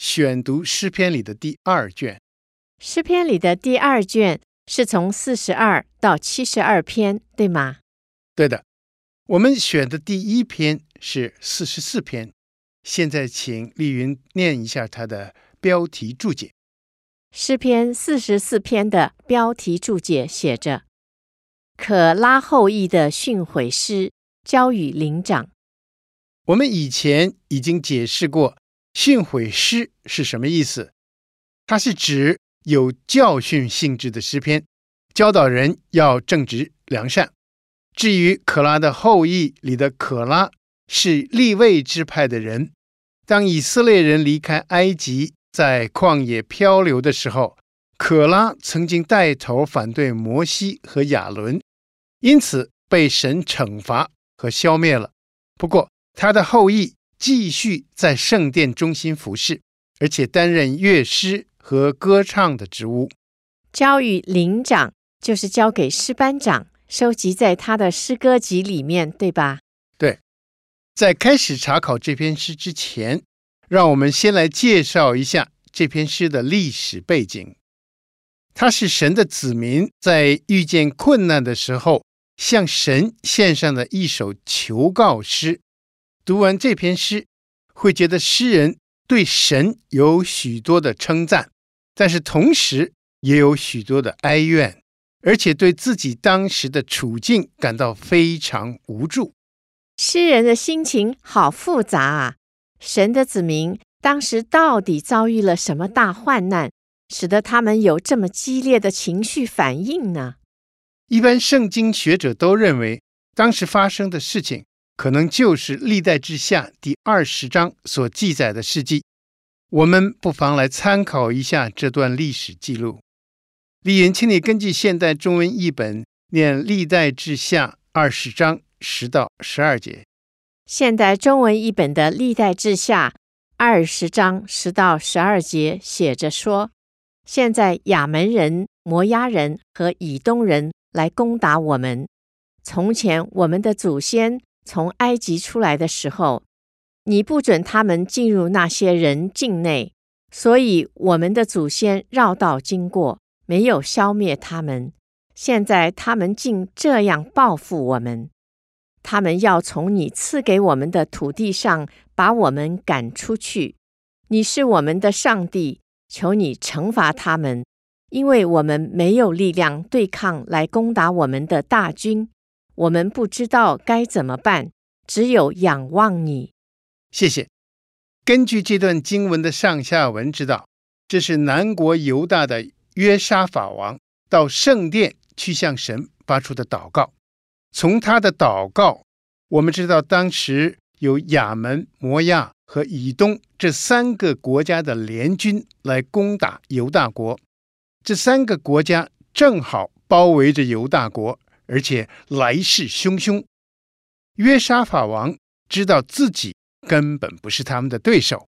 选读诗篇里的第二卷，诗篇里的第二卷是从四十二到七十二篇，对吗？对的，我们选的第一篇是四十四篇。现在请丽云念一下它的标题注解。诗篇四十四篇的标题注解写着：“可拉后裔的训诲诗，交与灵长。”我们以前已经解释过。训诲诗是什么意思？它是指有教训性质的诗篇，教导人要正直良善。至于可拉的后裔里的可拉，是立位支派的人。当以色列人离开埃及，在旷野漂流的时候，可拉曾经带头反对摩西和亚伦，因此被神惩罚和消灭了。不过他的后裔。继续在圣殿中心服侍，而且担任乐师和歌唱的职务。交与灵长，就是交给诗班长，收集在他的诗歌集里面，对吧？对。在开始查考这篇诗之前，让我们先来介绍一下这篇诗的历史背景。它是神的子民在遇见困难的时候，向神献上的一首求告诗。读完这篇诗，会觉得诗人对神有许多的称赞，但是同时也有许多的哀怨，而且对自己当时的处境感到非常无助。诗人的心情好复杂啊！神的子民当时到底遭遇了什么大患难，使得他们有这么激烈的情绪反应呢？一般圣经学者都认为，当时发生的事情。可能就是《历代志下》第二十章所记载的事迹，我们不妨来参考一下这段历史记录。丽云，请你根据现代中文译本念《历代志下》二十章十到十二节。现代中文译本的《历代志下》二十章十到十二节写着说：“现在亚扪人、摩押人和以东人来攻打我们。从前我们的祖先。”从埃及出来的时候，你不准他们进入那些人境内，所以我们的祖先绕道经过，没有消灭他们。现在他们竟这样报复我们，他们要从你赐给我们的土地上把我们赶出去。你是我们的上帝，求你惩罚他们，因为我们没有力量对抗来攻打我们的大军。我们不知道该怎么办，只有仰望你。谢谢。根据这段经文的上下文，知道这是南国犹大的约沙法王到圣殿去向神发出的祷告。从他的祷告，我们知道当时有亚门、摩亚和以东这三个国家的联军来攻打犹大国，这三个国家正好包围着犹大国。而且来势汹汹，约沙法王知道自己根本不是他们的对手，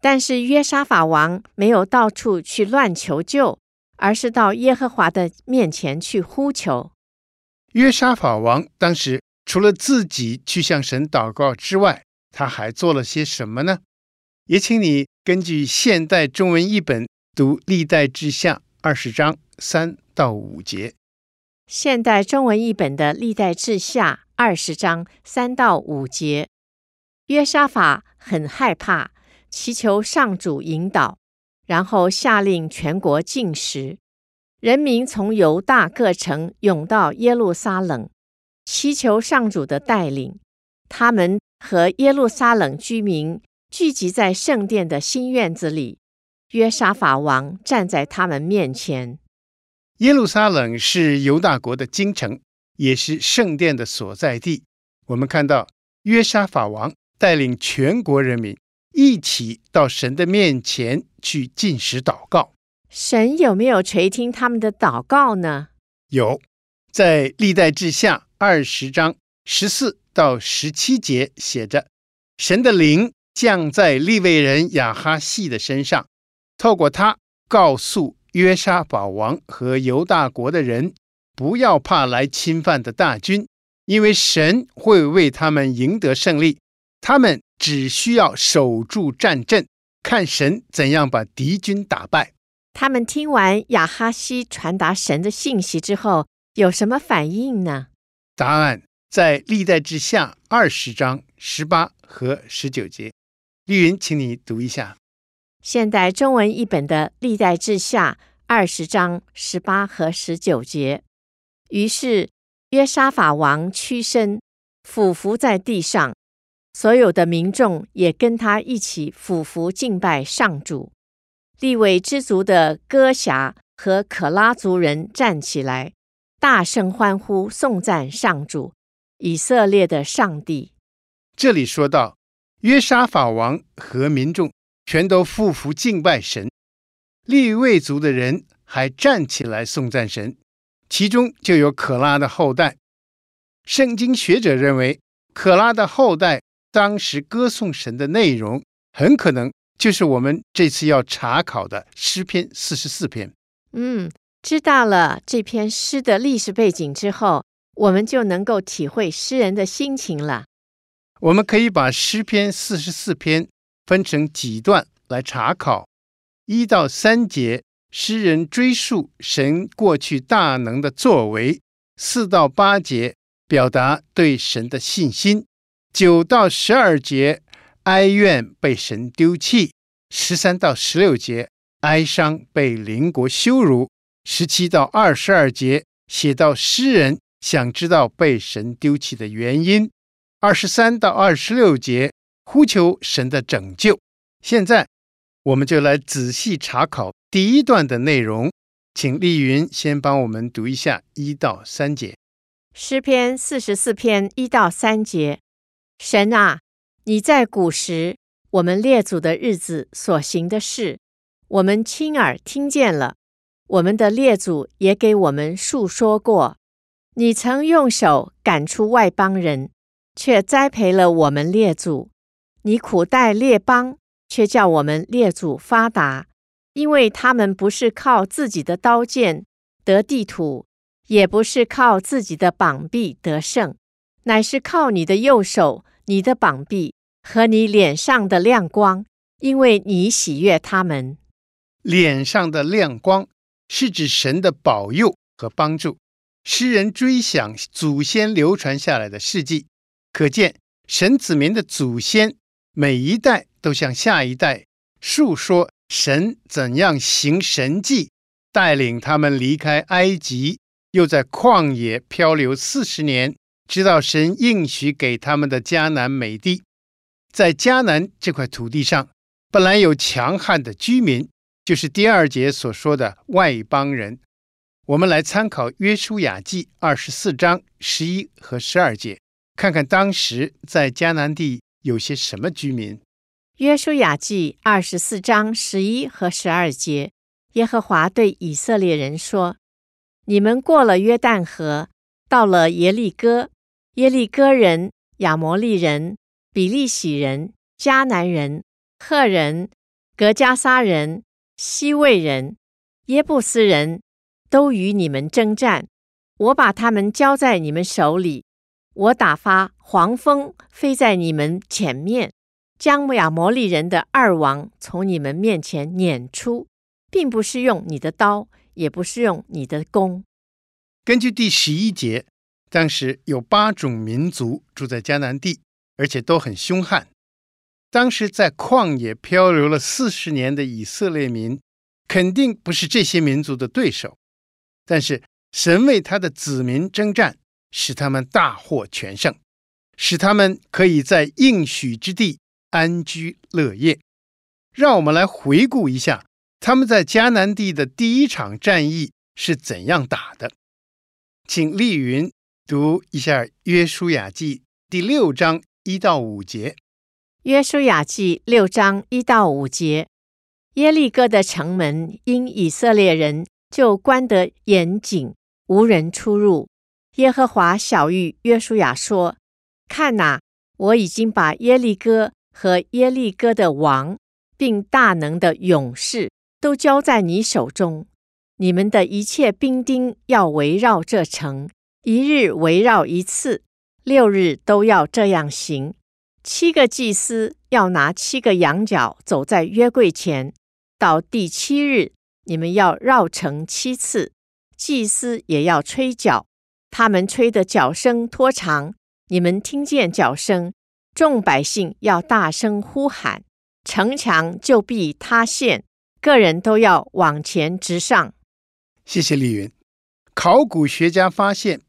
但是约沙法王没有到处去乱求救，而是到耶和华的面前去呼求。约沙法王当时除了自己去向神祷告之外，他还做了些什么呢？也请你根据现代中文译本读《历代志下》二十章三到五节。现代中文译本的《历代志下》二十章三到五节，约沙法很害怕，祈求上主引导，然后下令全国禁食。人民从犹大各城涌到耶路撒冷，祈求上主的带领。他们和耶路撒冷居民聚集在圣殿的新院子里，约沙法王站在他们面前。耶路撒冷是犹大国的京城，也是圣殿的所在地。我们看到约沙法王带领全国人民一起到神的面前去进食祷告。神有没有垂听他们的祷告呢？有，在历代志下二十章十四到十七节写着：“神的灵降在利未人亚哈细的身上，透过他告诉约沙法王和犹大国的人，不要怕来侵犯的大军，因为神会为他们赢得胜利。他们只需要守住战阵，看神怎样把敌军打败。”他们听完亚哈西传达神的信息之后，有什么反应呢？答案在历代志下二十章十八和十九节。丽云，请你读一下。现代中文译本的历代志下二十章十八和十九节。于是约沙法王屈身，俯伏在地上，所有的民众也跟他一起俯伏敬拜上主。利未支族的歌辖和可拉族人站起来，大声欢呼，颂赞上主以色列的上帝。这里说到，约沙法王和民众全都俯伏敬拜神，立位族的人还站起来颂赞神，其中就有可拉的后代。圣经学者认为，可拉的后代当时歌颂神的内容很可能。就是我们这次要查考的诗篇四十四篇。嗯，知道了这篇诗的历史背景之后，我们就能够体会诗人的心情了。我们可以把诗篇四十四篇分成几段来查考。一到三节，诗人追溯神过去大能的作为；四到八节，表达对神的信心；九到十二节。哀怨被神丢弃，十三到十六节哀伤被邻国羞辱，十七到二十二节写到诗人想知道被神丢弃的原因，二十三到二十六节呼求神的拯救。现在我们就来仔细查考第一段的内容，请丽云先帮我们读一下一到三节。诗篇四十四篇一到三节，神啊。你在古时，我们列祖的日子所行的事，我们亲耳听见了；我们的列祖也给我们述说过。你曾用手赶出外邦人，却栽培了我们列祖；你苦待列邦，却叫我们列祖发达，因为他们不是靠自己的刀剑得地土，也不是靠自己的膀臂得胜，乃是靠你的右手。你的膀臂和你脸上的亮光，因为你喜悦他们。脸上的亮光是指神的保佑和帮助。诗人追想祖先流传下来的事迹，可见神子民的祖先每一代都向下一代述说神怎样行神迹，带领他们离开埃及，又在旷野漂流四十年。直到神应许给他们的迦南美地，在迦南这块土地上，本来有强悍的居民，就是第二节所说的外邦人。我们来参考约书亚记二十四章十一和十二节，看看当时在迦南地有些什么居民。约书亚记二十四章十一和十二节，耶和华对以色列人说：“你们过了约旦河，到了耶利哥。”耶利哥人、亚摩利人、比利洗人、迦南人、赫人、格加撒人、希未人、耶布斯人都与你们争战，我把他们交在你们手里。我打发黄蜂飞在你们前面，将亚摩利人的二王从你们面前撵出，并不是用你的刀，也不是用你的弓。根据第十一节。当时有八种民族住在迦南地，而且都很凶悍。当时在旷野漂流了四十年的以色列民，肯定不是这些民族的对手。但是神为他的子民征战，使他们大获全胜，使他们可以在应许之地安居乐业。让我们来回顾一下他们在迦南地的第一场战役是怎样打的，请丽云。读一下《约书亚记》第六章一到五节。约书亚记六章一到五节，耶利哥的城门因以色列人就关得严谨，无人出入。耶和华晓諭约书亚说：“看哪，我已经把耶利哥和耶利哥的王，并大能的勇士都交在你手中。你们的一切兵丁要围绕这城，一日围绕一次，六日都要这样行。”七个祭司要拿七个羊角走在约柜前，到第七日，你们要绕城七次。祭司也要吹角，他们吹的角声拖长，你们听见角声，众百姓要大声呼喊，城墙就必塌陷，个人都要往前直上。谢谢丽云。考古学家发现，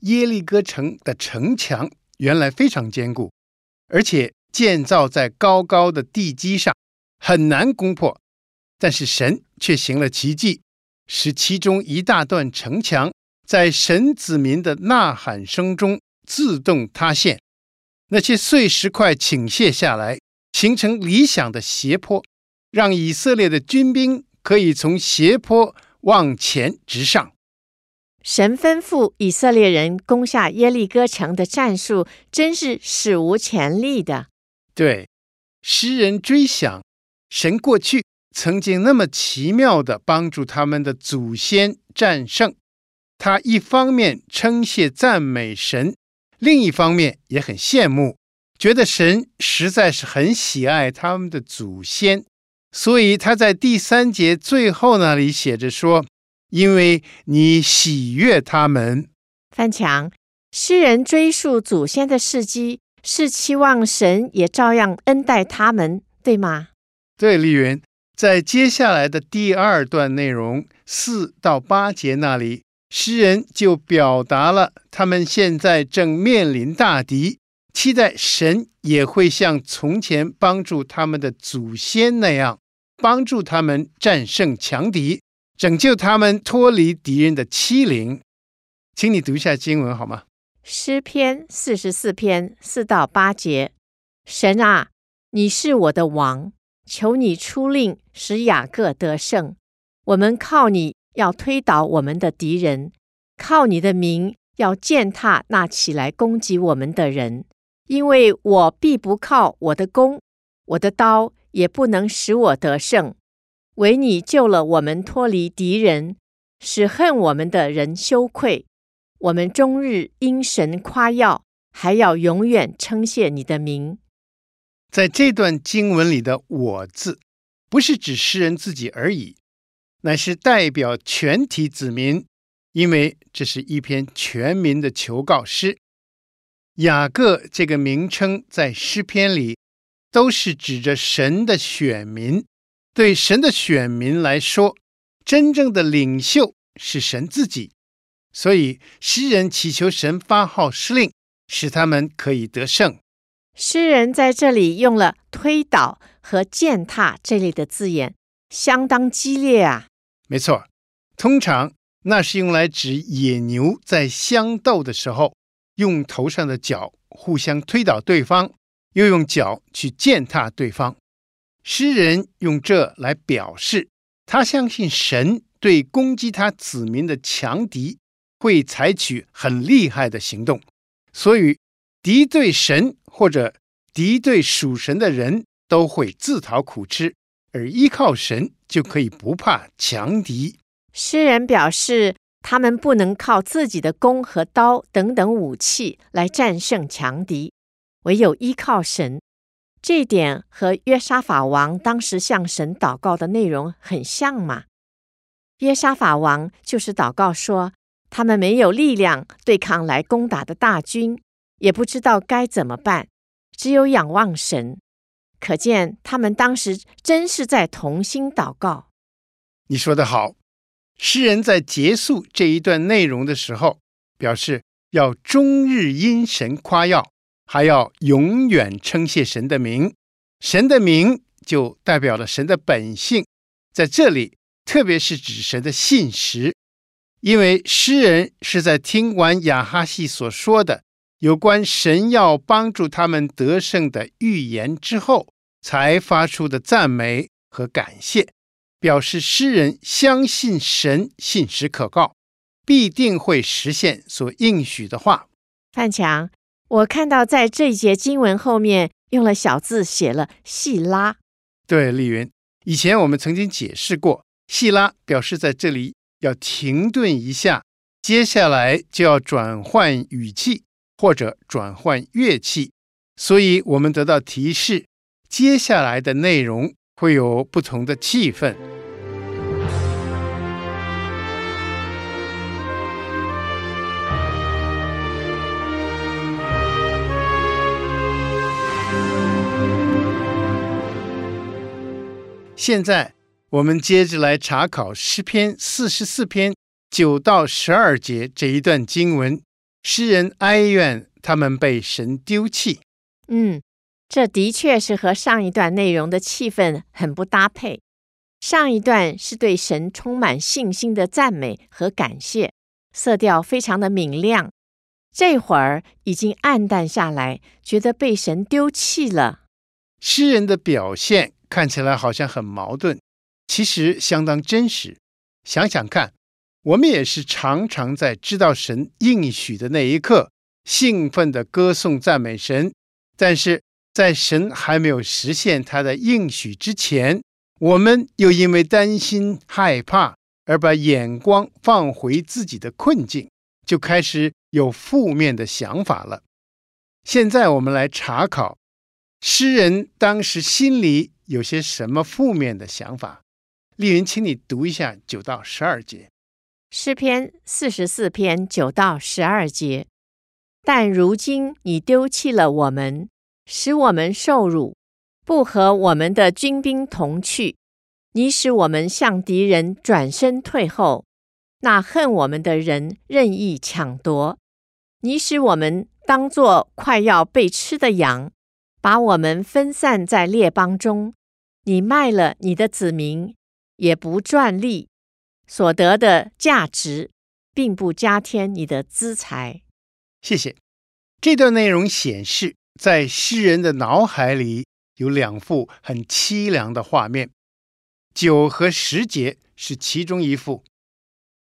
耶利哥城的城墙原来非常坚固。而且建造在高高的地基上，很难攻破。但是神却行了奇迹，使其中一大段城墙在神子民的呐喊声中自动塌陷，那些碎石块倾泻下来，形成理想的斜坡，让以色列的军兵可以从斜坡往前直上。神吩咐以色列人攻下耶利哥城的战术，真是史无前例的。对，诗人追想神过去曾经那么奇妙的帮助他们的祖先战胜，他一方面称谢赞美神，另一方面也很羡慕，觉得神实在是很喜爱他们的祖先，所以他在第三节最后那里写着说。因为你喜悦他们，范强，诗人追溯祖先的事迹，是期望神也照样恩待他们，对吗？对，丽云，在接下来的第二段内容四到八节那里，诗人就表达了他们现在正面临大敌，期待神也会像从前帮助他们的祖先那样，帮助他们战胜强敌。拯救他们脱离敌人的欺凌，请你读一下经文好吗？诗篇四十四篇四到八节：神啊，你是我的王，求你出令使雅各得胜。我们靠你要推倒我们的敌人，靠你的名要践踏那起来攻击我们的人。因为我必不靠我的弓，我的刀也不能使我得胜。唯你救了我们脱离敌人，使恨我们的人羞愧。我们终日因神夸耀，还要永远称谢你的名。在这段经文里的“我”字，不是指诗人自己而已，乃是代表全体子民，因为这是一篇全民的求告诗。雅各这个名称在诗篇里，都是指着神的选民。对神的选民来说，真正的领袖是神自己，所以诗人祈求神发号施令，使他们可以得胜。诗人在这里用了“推倒”和“践踏”这类的字眼，相当激烈啊。没错，通常那是用来指野牛在相斗的时候，用头上的角互相推倒对方，又用脚去践踏对方。诗人用这来表示，他相信神对攻击他子民的强敌会采取很厉害的行动，所以敌对神或者敌对属神的人都会自讨苦吃，而依靠神就可以不怕强敌。诗人表示，他们不能靠自己的弓和刀等等武器来战胜强敌，唯有依靠神。这点和约沙法王当时向神祷告的内容很像嘛？约沙法王就是祷告说，他们没有力量对抗来攻打的大军，也不知道该怎么办，只有仰望神。可见他们当时真是在同心祷告。你说得好，诗人在结束这一段内容的时候，表示要终日因神夸耀。还要永远称谢神的名，神的名就代表了神的本性，在这里，特别是指神的信实，因为诗人是在听完亚哈西所说的有关神要帮助他们得胜的预言之后，才发出的赞美和感谢，表示诗人相信神信实可靠，必定会实现所应许的话。范强，我看到在这一节经文后面用了小字写了“细拉”。对，丽云，以前我们曾经解释过，“细拉”表示在这里要停顿一下，接下来就要转换语气或者转换乐器，所以我们得到提示，接下来的内容会有不同的气氛。现在我们接着来查考诗篇四十四篇九到十二节这一段经文，诗人哀怨他们被神丢弃。嗯，这的确是和上一段内容的气氛很不搭配。上一段是对神充满信心的赞美和感谢，色调非常的明亮。这会儿已经暗淡下来，觉得被神丢弃了。诗人的表现。看起来好像很矛盾，其实相当真实。想想看，我们也是常常在知道神应许的那一刻，兴奋地歌颂赞美神；但是在神还没有实现他的应许之前，我们又因为担心害怕而把眼光放回自己的困境，就开始有负面的想法了。现在我们来查考诗人当时心里。有些什么负面的想法？丽云，请你读一下九到十二节。诗篇四十四篇九到十二节。但如今你丢弃了我们，使我们受辱，不和我们的军兵同去。你使我们向敌人转身退后，那恨我们的人任意抢夺。你使我们当作快要被吃的羊，把我们分散在列邦中。你卖了你的子民，也不赚利，所得的价值，并不加添你的资财。谢谢。这段内容显示，在诗人的脑海里有两幅很凄凉的画面。九和十节是其中一幅。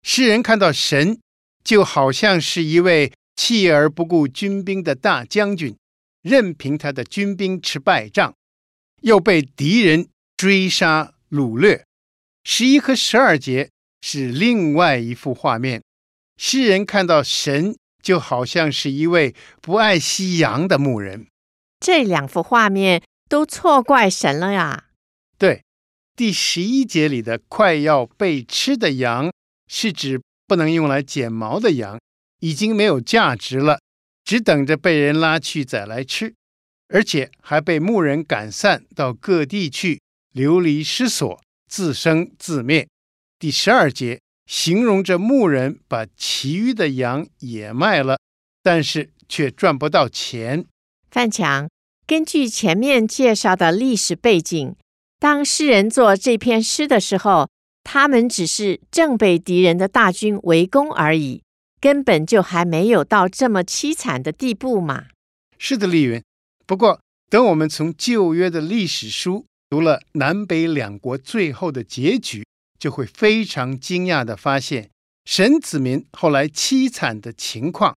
诗人看到神，就好像是一位弃而不顾军兵的大将军，任凭他的军兵吃败仗。又被敌人追杀掳掠，十一和十二节是另外一幅画面。诗人看到神，就好像是一位不爱惜羊的牧人。这两幅画面都错怪神了呀！对，第十一节里的快要被吃的羊，是指不能用来剪毛的羊，已经没有价值了，只等着被人拉去宰来吃。而且还被牧人赶散到各地去，流离失所，自生自灭。第十二节形容着牧人把其余的羊也卖了，但是却赚不到钱。范强，根据前面介绍的历史背景，当诗人做这篇诗的时候，他们只是正被敌人的大军围攻而已，根本就还没有到这么凄惨的地步嘛。是的，丽云。不过，等我们从旧约的历史书读了南北两国最后的结局，就会非常惊讶的发现，沈子民后来凄惨的情况，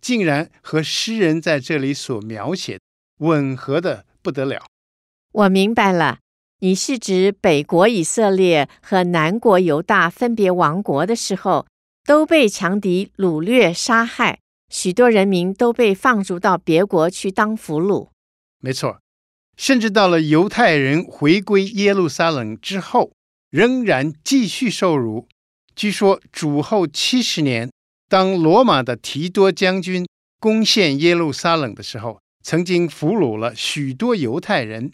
竟然和诗人在这里所描写吻合的不得了。我明白了，你是指北国以色列和南国犹大分别亡国的时候，都被强敌掳掠杀害。许多人民都被放逐到别国去当俘虏。没错，甚至到了犹太人回归耶路撒冷之后，仍然继续受辱。据说主后七十年，当罗马的提多将军攻陷耶路撒冷的时候，曾经俘虏了许多犹太人，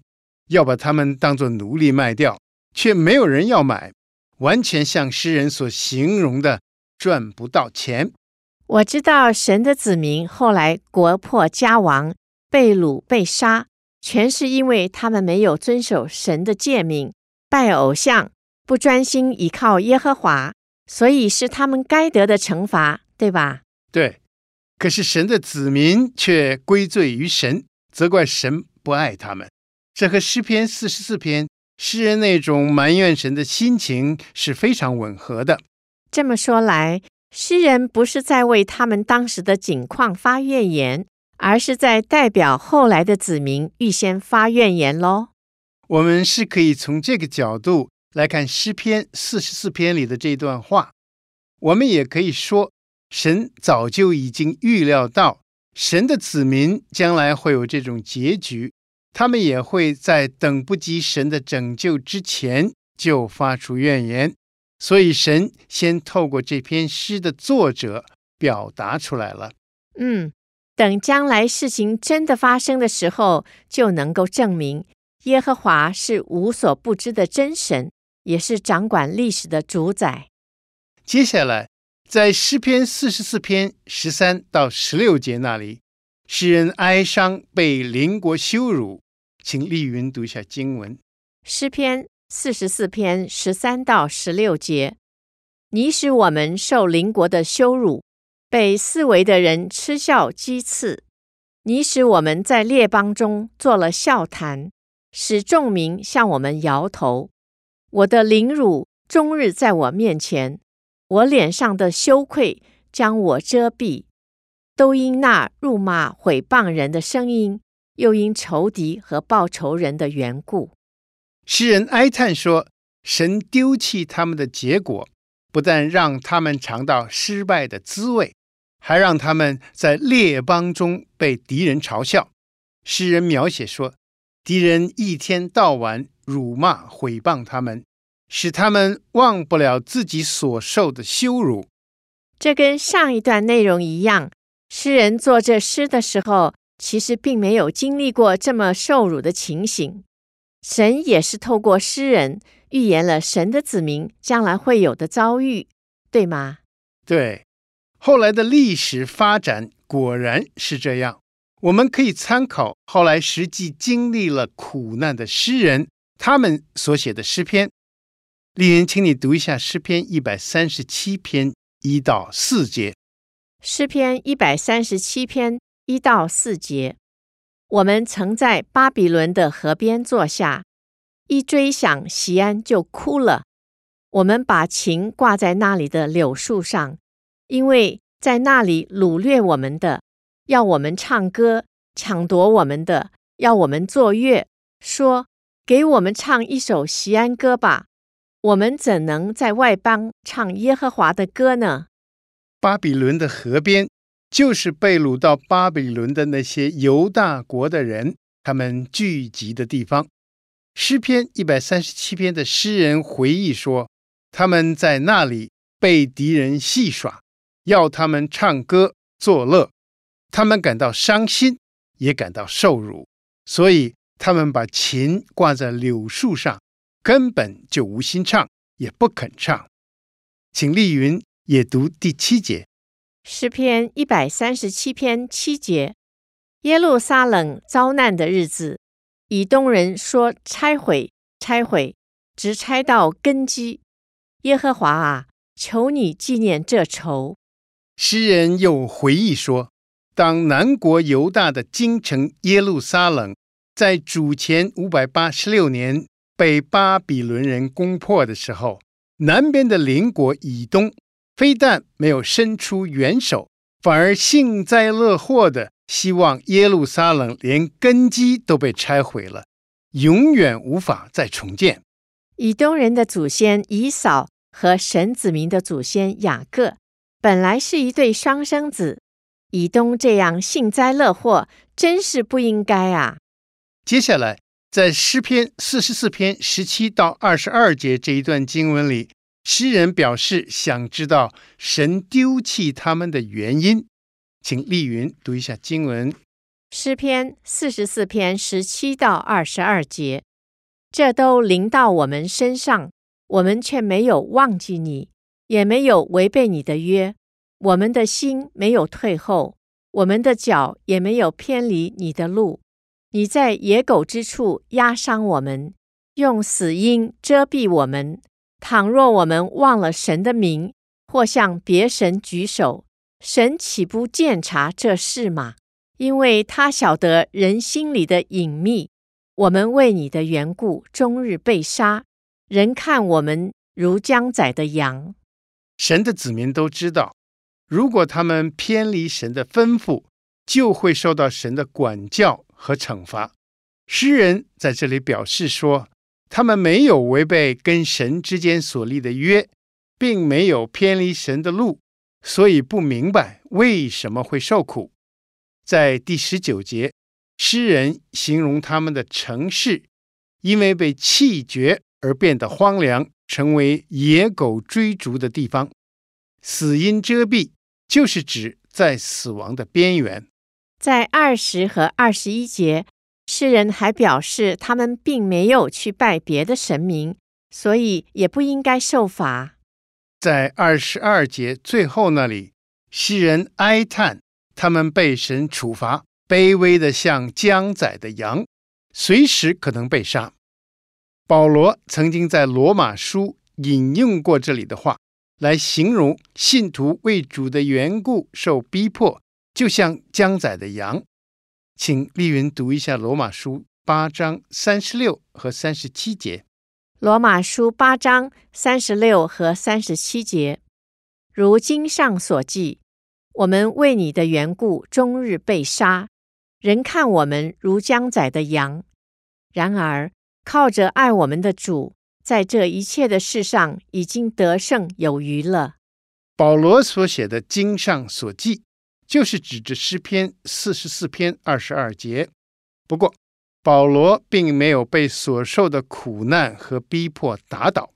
要把他们当作奴隶卖掉，却没有人要买，完全像诗人所形容的，赚不到钱。我知道神的子民后来国破家亡、被掳被杀，全是因为他们没有遵守神的诫命，拜偶像，不专心倚靠耶和华，所以是他们该得的惩罚，对吧？对，可是神的子民却归罪于神，责怪神不爱他们。这和诗篇四十四篇诗人那种埋怨神的心情是非常吻合的。这么说来，诗人不是在为他们当时的境况发怨言，而是在代表后来的子民预先发怨言喽。我们是可以从这个角度来看诗篇四十四篇里的这段话。我们也可以说，神早就已经预料到神的子民将来会有这种结局。他们也会在等不及神的拯救之前就发出怨言，所以神先透过这篇诗的作者表达出来了。嗯，等将来事情真的发生的时候，就能够证明耶和华是无所不知的真神，也是掌管历史的主宰。接下来，在诗篇四十四篇十三到十六节那里，诗人哀伤被邻国羞辱。请丽云读一下经文，诗篇四十四篇十三到十六节：你使我们受邻国的羞辱，被四围的人嗤笑讥刺；你使我们在列邦中做了笑谈，使众民向我们摇头。我的凌辱终日在我面前，我脸上的羞愧将我遮蔽，都因那辱骂毁谤人的声音。又因仇敌和报仇人的缘故，诗人哀叹说：“神丢弃他们的结果，不但让他们尝到失败的滋味，还让他们在列邦中被敌人嘲笑。”诗人描写说：“敌人一天到晚辱骂毁谤他们，使他们忘不了自己所受的羞辱。”这跟上一段内容一样，诗人作这诗的时候。其实并没有经历过这么受辱的情形，神也是透过诗人预言了神的子民将来会有的遭遇，对吗？对，后来的历史发展果然是这样。我们可以参考后来实际经历了苦难的诗人，他们所写的诗篇。丽云，请你读一下诗篇一百三十七篇一到四节。诗篇一百三十七篇。一到四节，我们曾在巴比伦的河边坐下，一追想锡安就哭了。我们把琴挂在那里的柳树上，因为在那里掳掠我们的，要我们唱歌；抢夺我们的，要我们作乐，说：“给我们唱一首西安歌吧。”我们怎能在外邦唱耶和华的歌呢？巴比伦的河边。就是被掳到巴比伦的那些犹大国的人，他们聚集的地方。诗篇一百三十七篇的诗人回忆说，他们在那里被敌人戏耍，要他们唱歌作乐，他们感到伤心，也感到受辱，所以他们把琴挂在柳树上，根本就无心唱，也不肯唱。请丽云也读第七节。诗篇一百三十七篇七节：耶路撒冷遭难的日子，以东人说拆毁，拆毁，直拆到根基。耶和华啊，求你纪念这仇。诗人又回忆说，当南国犹大的京城耶路撒冷在主前五百八十六年被巴比伦人攻破的时候，南边的邻国以东。非但没有伸出援手，反而幸灾乐祸的希望耶路撒冷连根基都被拆毁了，永远无法再重建。以东人的祖先以扫和神子民的祖先雅各，本来是一对双生子。以东这样幸灾乐祸，真是不应该啊！接下来，在诗篇四十四篇十七到二十二节这一段经文里。诗人表示想知道神丢弃他们的原因，请丽云读一下经文。诗篇四十四篇十七到二十二节，这都临到我们身上，我们却没有忘记你，也没有违背你的约。我们的心没有退后，我们的脚也没有偏离你的路。你在野狗之处压伤我们，用死荫遮蔽我们。倘若我们忘了神的名，或向别神举手，神岂不见察这事吗？因为他晓得人心里的隐秘。我们为你的缘故，终日被杀，人看我们如将宰的羊。神的子民都知道，如果他们偏离神的吩咐，就会受到神的管教和惩罚。诗人在这里表示说，他们没有违背跟神之间所立的约，并没有偏离神的路，所以不明白为什么会受苦。在第十九节。诗人形容他们的城市，因为被弃绝而变得荒凉，成为野狗追逐的地方。死荫遮蔽，就是指在死亡的边缘。在二十和二十一节，诗人还表示他们并没有去拜别的神明，所以也不应该受罚。在二十二节最后那里，诗人哀叹他们被神处罚。卑微的像将宰的羊，随时可能被杀。保罗曾经在罗马书引用过这里的话，来形容信徒为主的缘故受逼迫，就像将宰的羊。请丽云读一下罗马书八章三十六和三十七节。罗马书八章三十六和三十七节，如经上所记，我们为你的缘故，终日被杀。人看我们如将宰的羊，然而靠着爱我们的主，在这一切的事上已经得胜有余了。保罗所写的经上所记，就是指着诗篇四十四篇二十二节。不过，保罗并没有被所受的苦难和逼迫打倒。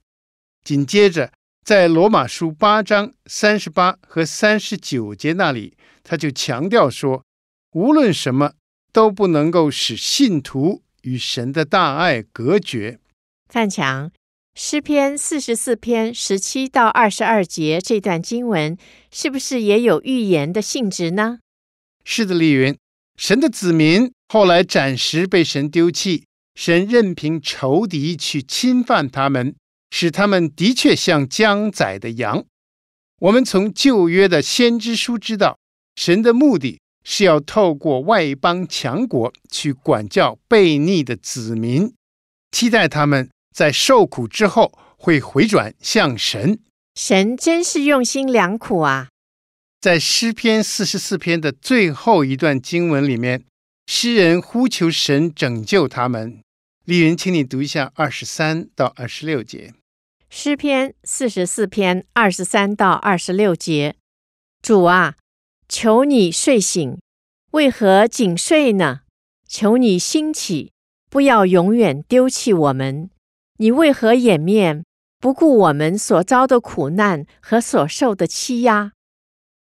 紧接着，在罗马书八章三十八和三十九节那里，他就强调说，无论什么。都不能够使信徒与神的大爱隔绝。范强，诗篇四十四篇十七到二十二节这段经文，是不是也有预言的性质呢？是的，丽云。神的子民后来暂时被神丢弃，神任凭仇敌去侵犯他们，使他们的确像将宰的羊。我们从旧约的先知书知道，神的目的。是要透过外邦强国去管教悖逆的子民，期待他们在受苦之后会回转向神。神真是用心良苦啊！在诗篇四十四篇的最后一段经文里面，诗人呼求神拯救他们。丽云，请你读一下二十三到二十六节。诗篇四十四篇二十三到二十六节，主啊。求你睡醒，为何紧睡呢？求你兴起，不要永远丢弃我们。你为何掩面，不顾我们所遭的苦难和所受的欺压？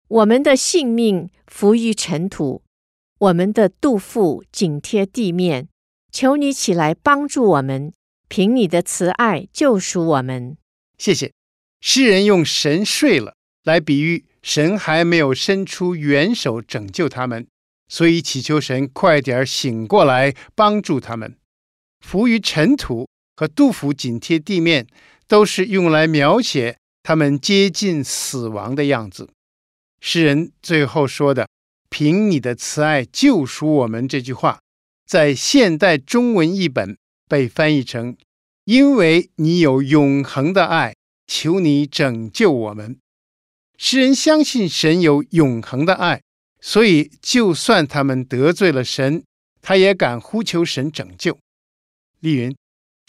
我们的性命伏于尘土，我们的肚腹紧贴地面。求你起来帮助我们，凭你的慈爱救赎我们。谢谢。诗人用神睡了来比喻。神还没有伸出援手拯救他们，所以祈求神快点醒过来帮助他们。伏于尘土和杜甫紧贴地面，都是用来描写他们接近死亡的样子。诗人最后说的“凭你的慈爱救赎我们”这句话，在现代中文译本被翻译成“因为你有永恒的爱，求你拯救我们”。诗人相信神有永恒的爱，所以就算他们得罪了神，他也敢呼求神拯救。丽云，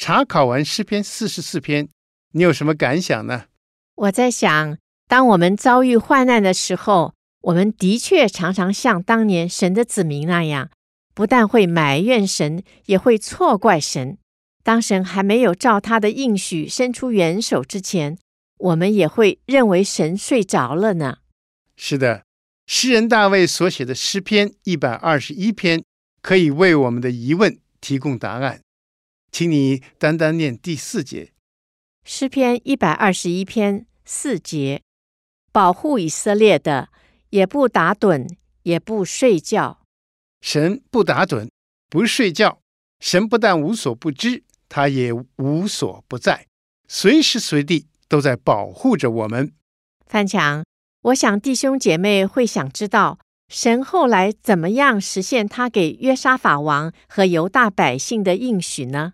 查考完诗篇四十四篇，你有什么感想呢？我在想，当我们遭遇患难的时候，我们的确常常像当年神的子民那样，不但会埋怨神，也会错怪神。当神还没有照他的应许伸出援手之前，我们也会认为神睡着了呢。是的，诗人大卫所写的诗篇一百二十一篇，可以为我们的疑问提供答案。请你单单念第四节。诗篇一百二十一篇四节：保护以色列的，也不打盹，也不睡觉。神不打盹，不睡觉。神不但无所不知，他也无所不在，随时随地。都在保护着我们。范强，我想弟兄姐妹会想知道，神后来怎么样实现他给约沙法王和犹大百姓的应许呢？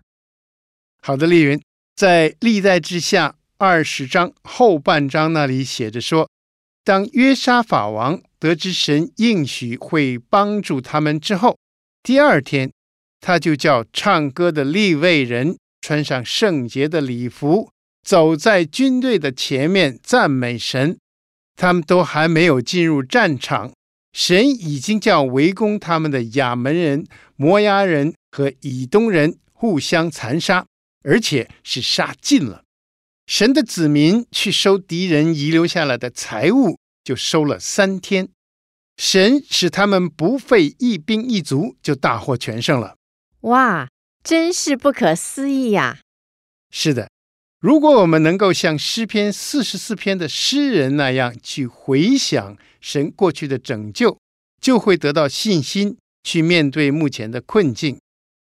好的，丽云，在历代志下二十章后半章那里写着说，当约沙法王得知神应许会帮助他们之后，第二天他就叫唱歌的利未人穿上圣洁的礼服，走在军队的前面赞美神。他们都还没有进入战场，神已经叫围攻他们的亚门人、摩押人和以东人互相残杀。而且是杀尽了，神的子民去收敌人遗留下来的财物，就收了三天。神使他们不费一兵一卒就大获全胜了。哇，真是不可思议呀！是的，如果我们能够像诗篇四十四篇的诗人那样去回想神过去的拯救，就会得到信心去面对目前的困境。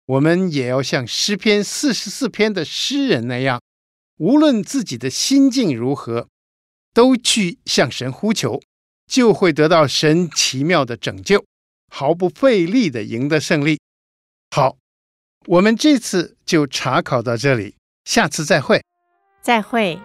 我们也要像诗篇四十四篇的诗人那样，无论自己的心境如何，都去向神呼求，就会得到神奇妙的拯救，毫不费力地赢得胜利。好，我们这次就查考到这里，下次再会。再会。